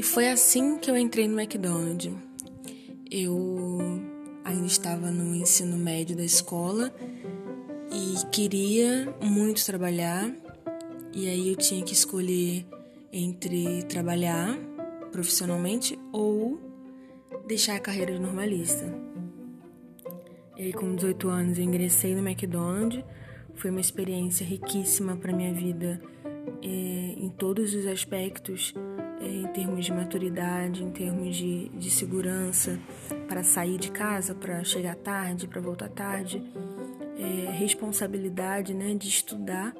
E foi assim que eu entrei no McDonald's. Eu ainda estava no ensino médio da escola e queria muito trabalhar. E aí eu tinha que escolher entre trabalhar profissionalmente ou deixar a carreira de normalista. E aí, com 18 anos, eu ingressei no McDonald's. Foi uma experiência riquíssima para minha vida é, em todos os aspectos, em termos de maturidade, em termos de, de segurança, para sair de casa, para chegar tarde, para voltar tarde, é, responsabilidade né, de estudar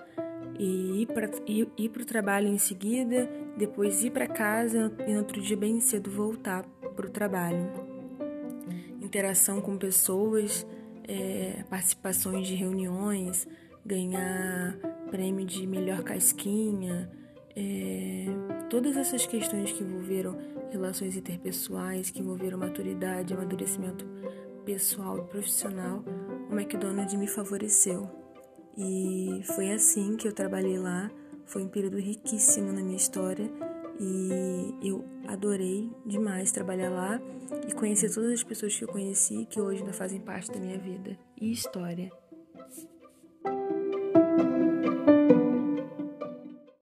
e ir para o trabalho em seguida, depois ir para casa e no outro dia bem cedo voltar para o trabalho. Interação com pessoas, é, participações de reuniões, ganhar prêmio de melhor casquinha, é, todas essas questões que envolveram relações interpessoais, que envolveram maturidade, amadurecimento pessoal e profissional, o McDonald's me favoreceu. E foi assim que eu trabalhei lá. Foi um período riquíssimo na minha história e eu adorei demais trabalhar lá e conhecer todas as pessoas que eu conheci que hoje ainda fazem parte da minha vida e história.